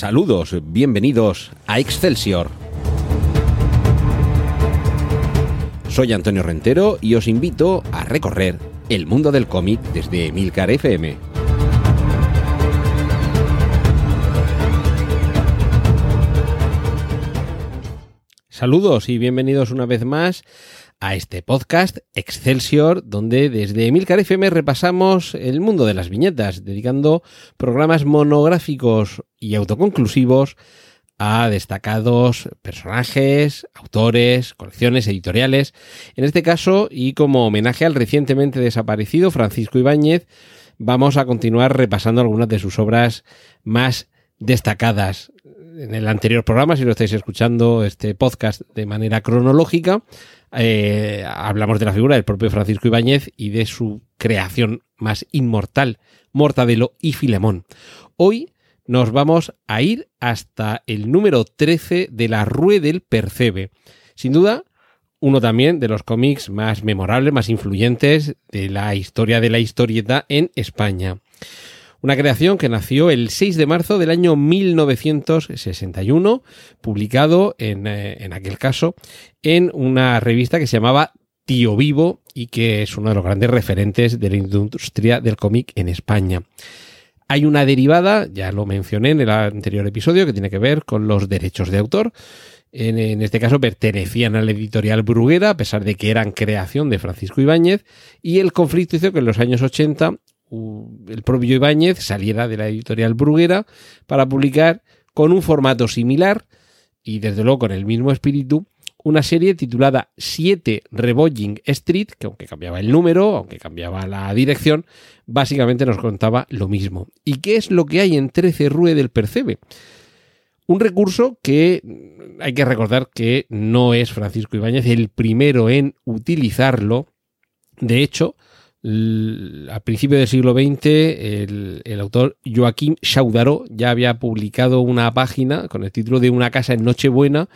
Saludos, bienvenidos a Excelsior. Soy Antonio Rentero y os invito a recorrer el mundo del cómic desde Milcar FM. Saludos y bienvenidos una vez más a este podcast Excelsior, donde desde Emilcar FM repasamos el mundo de las viñetas, dedicando programas monográficos y autoconclusivos a destacados personajes, autores, colecciones editoriales. En este caso, y como homenaje al recientemente desaparecido Francisco Ibáñez, vamos a continuar repasando algunas de sus obras más destacadas. En el anterior programa, si lo estáis escuchando, este podcast de manera cronológica, eh, hablamos de la figura del propio Francisco Ibáñez y de su creación más inmortal, Mortadelo y Filemón. Hoy nos vamos a ir hasta el número 13 de la Rue del Percebe. Sin duda, uno también de los cómics más memorables, más influyentes de la historia de la historieta en España. Una creación que nació el 6 de marzo del año 1961, publicado en, eh, en aquel caso en una revista que se llamaba Tío Vivo y que es uno de los grandes referentes de la industria del cómic en España. Hay una derivada, ya lo mencioné en el anterior episodio, que tiene que ver con los derechos de autor. En, en, este caso pertenecían a la editorial Bruguera, a pesar de que eran creación de Francisco Ibáñez, y el conflicto hizo que en los años 80 el propio Ibáñez saliera de la editorial Bruguera para publicar con un formato similar y desde luego con el mismo espíritu una serie titulada 7 Rebolling Street, que aunque cambiaba el número, aunque cambiaba la dirección, básicamente nos contaba lo mismo. ¿Y qué es lo que hay en 13 Rue del Percebe? Un recurso que hay que recordar que no es Francisco Ibáñez el primero en utilizarlo. De hecho, a principios del siglo XX, el, autor Joaquín Chaudaró ya había publicado una página con el título de Una casa en Nochebuena,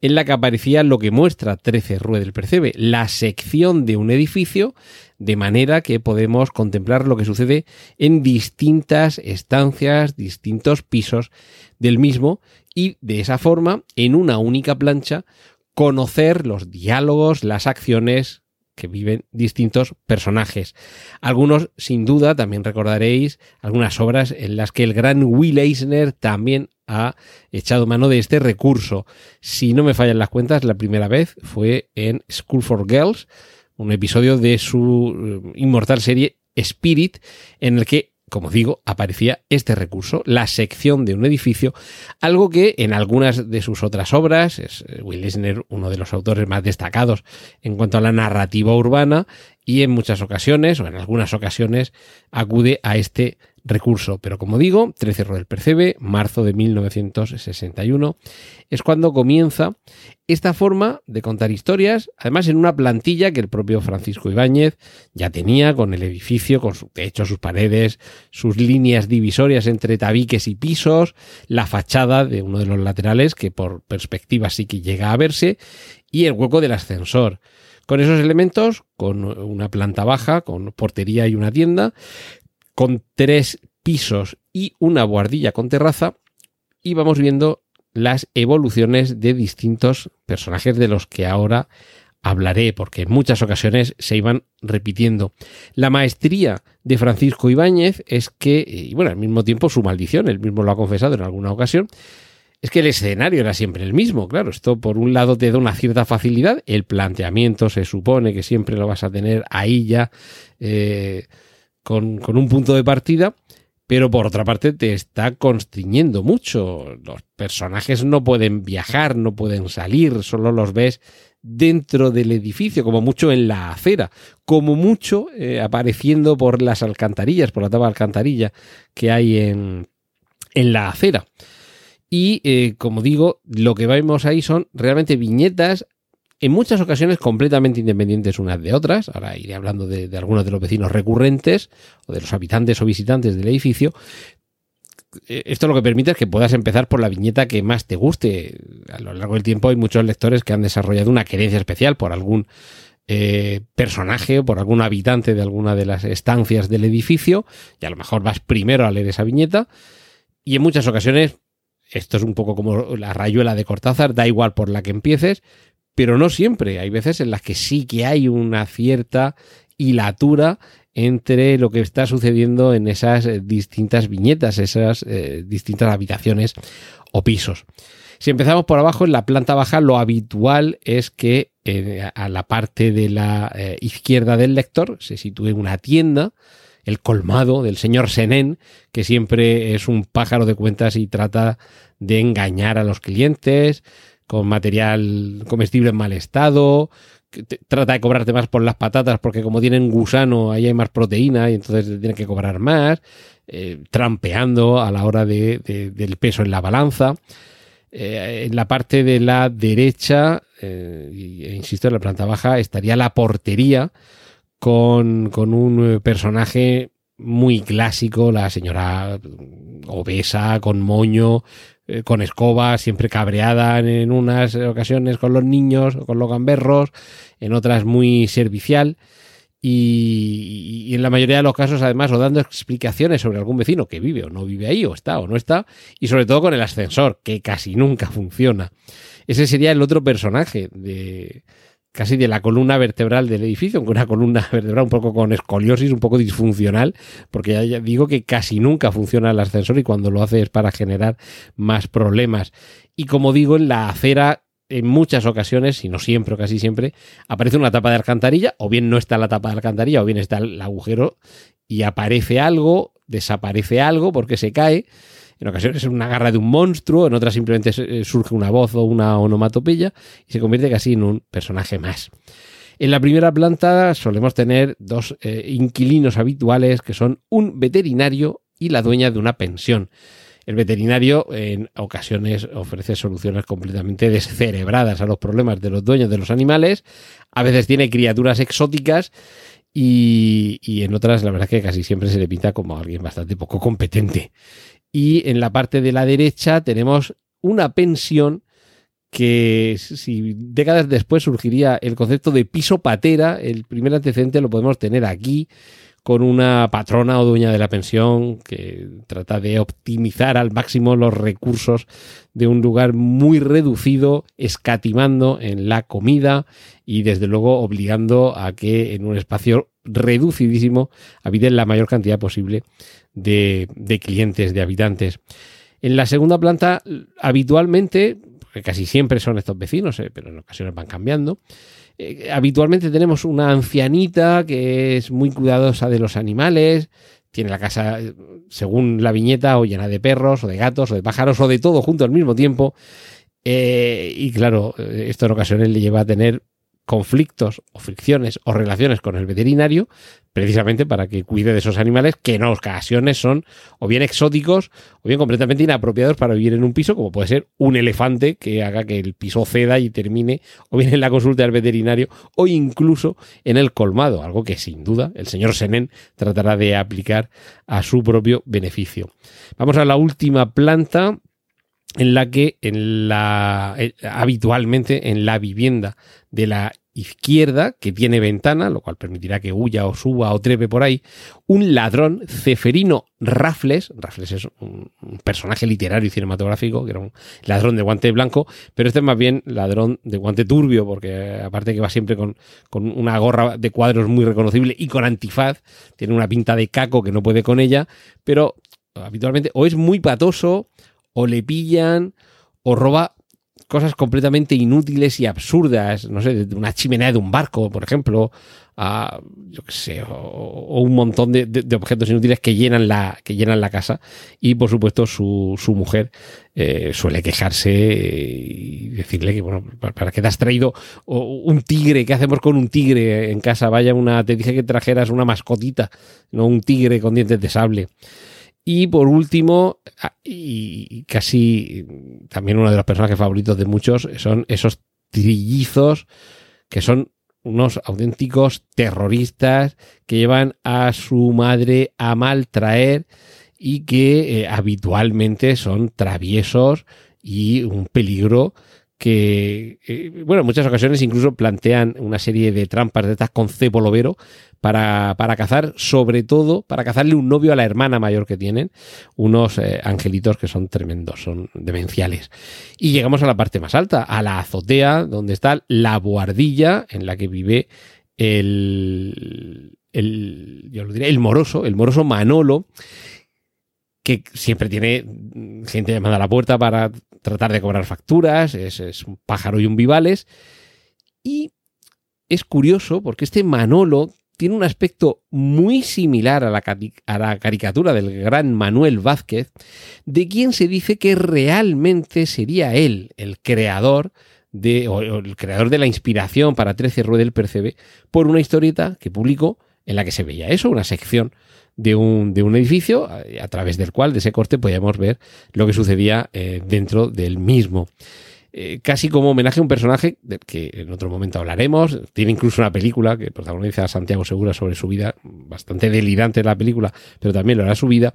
en la que aparecía lo que muestra 13 Rue del Percebe, la sección de un edificio, de manera que podemos contemplar lo que sucede en distintas estancias, distintos pisos del mismo, y de esa forma, en una única plancha, conocer los diálogos, las acciones, que viven distintos personajes. Algunos, sin duda, también recordaréis algunas obras en las que el gran Will Eisner también ha echado mano de este recurso. Si no me fallan las cuentas, la primera vez fue en School for Girls, un episodio de su eh, inmortal serie Spirit, en el que como digo, aparecía este recurso, la sección de un edificio, algo que en algunas de sus otras obras, es eh, Will Eisner uno de los autores más destacados en cuanto a la narrativa urbana, y en muchas ocasiones, o en algunas ocasiones, acude a este recurso. Pero como digo, 13 del Percebe, marzo de 1961, es cuando comienza esta forma de contar historias, además en una plantilla que el propio Francisco Ibáñez ya tenía con el edificio, con su techo, sus paredes, sus líneas divisorias entre tabiques y pisos, la fachada de uno de los laterales que por perspectiva sí que llega a verse, y el hueco del ascensor. Con esos elementos, con una planta baja, con portería y una tienda, con tres pisos y una guardilla con terraza y vamos viendo las evoluciones de distintos personajes de los que ahora hablaré, porque en muchas ocasiones se iban repitiendo. La maestría de Francisco Ibáñez es que, y bueno, al mismo tiempo su maldición, él mismo lo ha confesado en alguna ocasión, es que el escenario era siempre el mismo, claro, esto por un lado te da una cierta facilidad, el planteamiento se supone que siempre lo vas a tener ahí ya. Eh, con, un punto de partida, pero por otra parte te está constriñendo mucho. Los personajes no pueden viajar, no pueden salir, solo los ves dentro del edificio, como mucho en la acera, como mucho eh, apareciendo por las alcantarillas, por la tabla alcantarilla que hay en, en la acera. Y eh, como digo, lo que vemos ahí son realmente viñetas en muchas ocasiones completamente independientes unas de otras. Ahora iré hablando de, algunos de los vecinos recurrentes o de los habitantes o visitantes del edificio. Eh, esto lo que permite es que puedas empezar por la viñeta que más te guste. A lo largo del tiempo hay muchos lectores que han desarrollado una querencia especial por algún eh, personaje o por algún habitante de alguna de las estancias del edificio y a lo mejor vas primero a leer esa viñeta y en muchas ocasiones esto es un poco como la rayuela de Cortázar, da igual por la que empieces, pero no siempre. Hay veces en las que sí que hay una cierta hilatura entre lo que está sucediendo en esas eh, distintas viñetas, esas eh, distintas habitaciones o pisos. Si empezamos por abajo, en la planta baja, lo habitual es que eh, a la parte de la izquierda del lector se sitúe una tienda, el colmado del señor Senén, que siempre es un pájaro de cuentas y trata de engañar a los clientes con material comestible en mal estado, trata de cobrarte más por las patatas porque como tienen gusano ahí hay más proteína y entonces tiene que cobrar más, eh, trampeando a la hora de, del peso en la balanza. Eh, en la parte de la derecha, eh, e insisto, en la planta baja, estaría la portería con, con un personaje muy clásico, la señora obesa, con moño, eh, con escoba, siempre cabreada en unas ocasiones con los niños, con los gamberros, en otras muy servicial. Y, en la mayoría de los casos, además, o dando explicaciones sobre algún vecino que vive o no vive ahí, o está o no está, y sobre todo con el ascensor, que casi nunca funciona. Ese sería el otro personaje de, casi de la columna vertebral del edificio, aunque una columna vertebral un poco con escoliosis, un poco disfuncional, porque ya digo que casi nunca funciona el ascensor y cuando lo hace es para generar más problemas. Y como digo, en la acera en muchas ocasiones, si no siempre o casi siempre, aparece una tapa de alcantarilla, o bien no está la tapa de alcantarilla, o bien está el agujero y aparece algo, desaparece algo porque se cae en ocasiones es una garra de un monstruo, en otras simplemente eh, surge una voz o una onomatopeya y se convierte casi en un personaje más. En la primera planta solemos tener dos eh, inquilinos habituales que son un veterinario y la dueña de una pensión. El veterinario en ocasiones ofrece soluciones completamente descerebradas a los problemas de los dueños de los animales. A veces tiene criaturas exóticas y, y, en otras la verdad es que casi siempre se le pinta como alguien bastante poco competente y en la parte de la derecha tenemos una pensión que si décadas después surgiría el concepto de piso patera, el primer antecedente lo podemos tener aquí con una patrona o dueña de la pensión que trata de optimizar al máximo los recursos de un lugar muy reducido, escatimando en la comida y desde luego obligando a que en un espacio reducidísimo habiten la mayor cantidad posible de, clientes, de habitantes. En la segunda planta, habitualmente, casi siempre son estos vecinos, eh, pero en ocasiones van cambiando, eh, habitualmente tenemos una ancianita que es muy cuidadosa de los animales, tiene la casa, según la viñeta, o llena de perros, o de gatos, o de pájaros, o de todo junto al mismo tiempo. Eh, y claro, esto en ocasiones le lleva a tener conflictos o fricciones o relaciones con el veterinario, precisamente para que cuide de esos animales que en ocasiones son o bien exóticos o bien completamente inapropiados para vivir en un piso, como puede ser un elefante que haga que el piso ceda y termine o bien en la consulta del veterinario o incluso en el colmado, algo que sin duda el señor Senen tratará de aplicar a su propio beneficio. Vamos a la última planta en la que en la, eh, habitualmente en la vivienda de la izquierda, que tiene ventana, lo cual permitirá que huya o suba o trepe por ahí, un ladrón, Ceferino Raffles, Raffles es un, personaje literario y cinematográfico, que era un ladrón de guante blanco, pero este es más bien ladrón de guante turbio, porque aparte que va siempre con, con una gorra de cuadros muy reconocible y con antifaz, tiene una pinta de caco que no puede con ella, pero habitualmente o es muy patoso, o le pillan, o roba cosas completamente inútiles y absurdas, no sé, de una chimenea de un barco, por ejemplo, a, yo qué sé, o, un montón de, objetos inútiles que llenan la, que llenan la casa. Y por supuesto, su, su mujer eh, suele quejarse y decirle que, bueno, ¿para qué te has traído un tigre? ¿Qué hacemos con un tigre en casa? Vaya una, te dije que trajeras una mascotita, no un tigre con dientes de sable. Y por último, y casi también uno de los personajes favoritos de muchos, son esos trillizos que son unos auténticos terroristas que llevan a su madre a maltraer y que eh, habitualmente son traviesos y un peligro que, eh, bueno, en muchas ocasiones incluso plantean una serie de trampas de estas con cepo lobero para, para cazar, sobre todo para cazarle un novio a la hermana mayor que tienen, unos eh, angelitos que son tremendos, son demenciales. Y llegamos a la parte más alta, a la azotea, donde está la buhardilla en la que vive el, el, yo lo el moroso, el moroso Manolo, que siempre tiene gente llamada a la puerta para tratar de cobrar facturas, es, un pájaro y un vivales. Y es curioso porque este Manolo tiene un aspecto muy similar a la, caricatura del gran Manuel Vázquez, de quien se dice que realmente sería él el creador de, el creador de la inspiración para 13 Ruedel Percebe por una historieta que publicó en la que se veía eso, una sección de un, de un edificio a, través del cual de ese corte podíamos ver lo que sucedía eh, dentro del mismo. Eh, casi como homenaje a un personaje del que en otro momento hablaremos. Tiene incluso una película que protagoniza a Santiago Segura sobre su vida, bastante delirante la película, pero también lo era su vida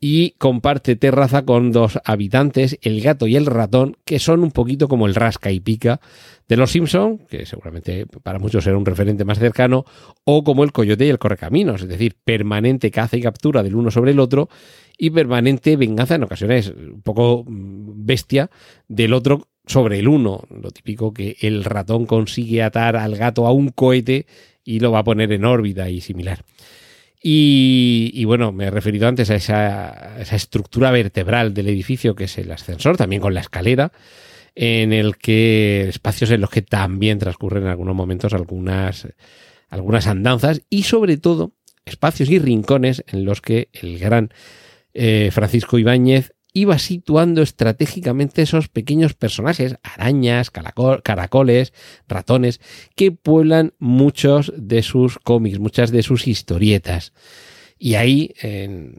y comparte terraza con dos habitantes, el gato y el ratón, que son un poquito como el rasca y pica de los Simpson, que seguramente para muchos era un referente más cercano, o como el coyote y el correcaminos, es decir, permanente caza y captura del uno sobre el otro y permanente venganza en ocasiones un poco mm, bestia del otro sobre el uno, lo típico que el ratón consigue atar al gato a un cohete y lo va a poner en órbita y similar. Y, bueno, me he referido antes a esa, estructura vertebral del edificio que es el ascensor, también con la escalera, en el que espacios en los que también transcurren en algunos momentos algunas, algunas andanzas y sobre todo espacios y rincones en los que el gran eh, Francisco Ibáñez iba situando estratégicamente esos pequeños personajes, arañas, caracoles, ratones, que pueblan muchos de sus cómics, muchas de sus historietas. Y ahí, en,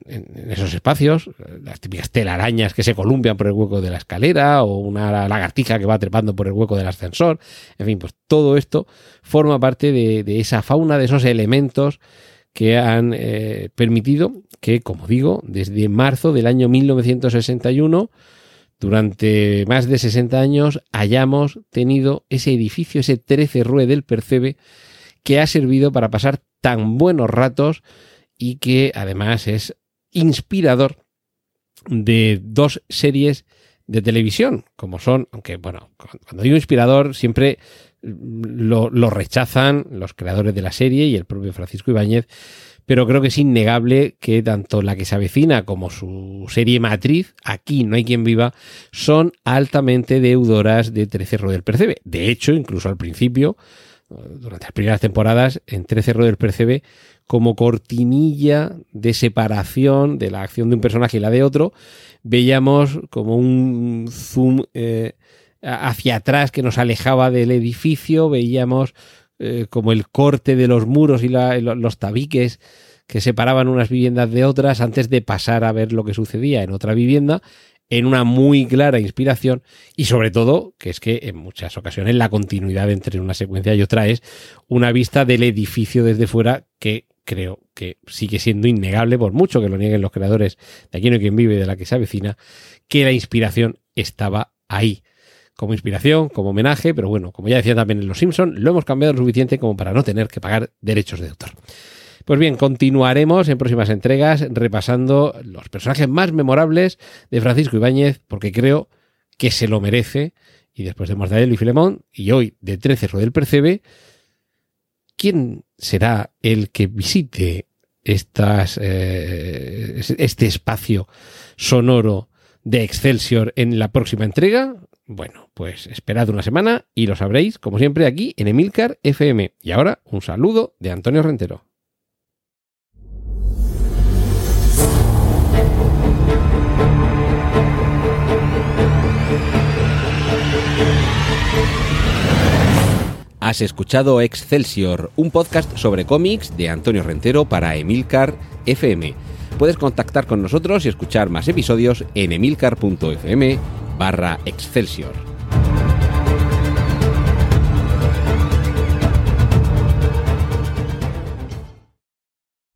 esos espacios, las típicas telarañas que se columpian por el hueco de la escalera o una lagartija que va trepando por el hueco del ascensor, en fin, pues todo esto forma parte de esa fauna, de esos elementos que han eh, permitido que, como digo, desde marzo del año 1961, durante más de 60 años, hayamos tenido ese edificio, ese 13 Rue del Percebe, que ha servido para pasar tan buenos ratos y que además es inspirador de dos series de televisión, como son, aunque bueno, cuando digo inspirador, siempre lo, rechazan los creadores de la serie y el propio Francisco Ibáñez, pero creo que es innegable que tanto la que se avecina como su serie matriz, aquí no hay quien viva, son altamente deudoras de 13 del Percebe. De hecho, incluso al principio, durante las primeras temporadas, en 13 del Percebe, como cortinilla de separación de la acción de un personaje y la de otro, veíamos como un zoom eh, hacia atrás que nos alejaba del edificio, veíamos eh, como el corte de los muros y los tabiques que separaban unas viviendas de otras antes de pasar a ver lo que sucedía en otra vivienda, en una muy clara inspiración y sobre todo, que es que en muchas ocasiones la continuidad entre una secuencia y otra es una vista del edificio desde fuera que creo que sigue siendo innegable, por mucho que lo nieguen los creadores de Aquí no hay quien vive de la que se avecina, que la inspiración estaba ahí como inspiración, como homenaje, pero bueno, como ya decía también en Los Simpson, lo hemos cambiado lo suficiente como para no tener que pagar derechos de autor. Pues bien, continuaremos en próximas entregas repasando los personajes más memorables de Francisco Ibáñez, porque creo que se lo merece. Y después de Mortadelo y Filemón, y hoy de 13 del Percebe, ¿quién será el que visite estas, eh, este espacio sonoro de Excelsior en la próxima entrega? Bueno, pues esperad una semana y lo sabréis, como siempre, aquí en Emilcar FM. Y ahora, un saludo de Antonio Rentero. Has escuchado Excelsior, un podcast sobre cómics de Antonio Rentero para Emilcar FM. Puedes contactar con nosotros y escuchar más episodios en emilcar.fm barra Excelsior.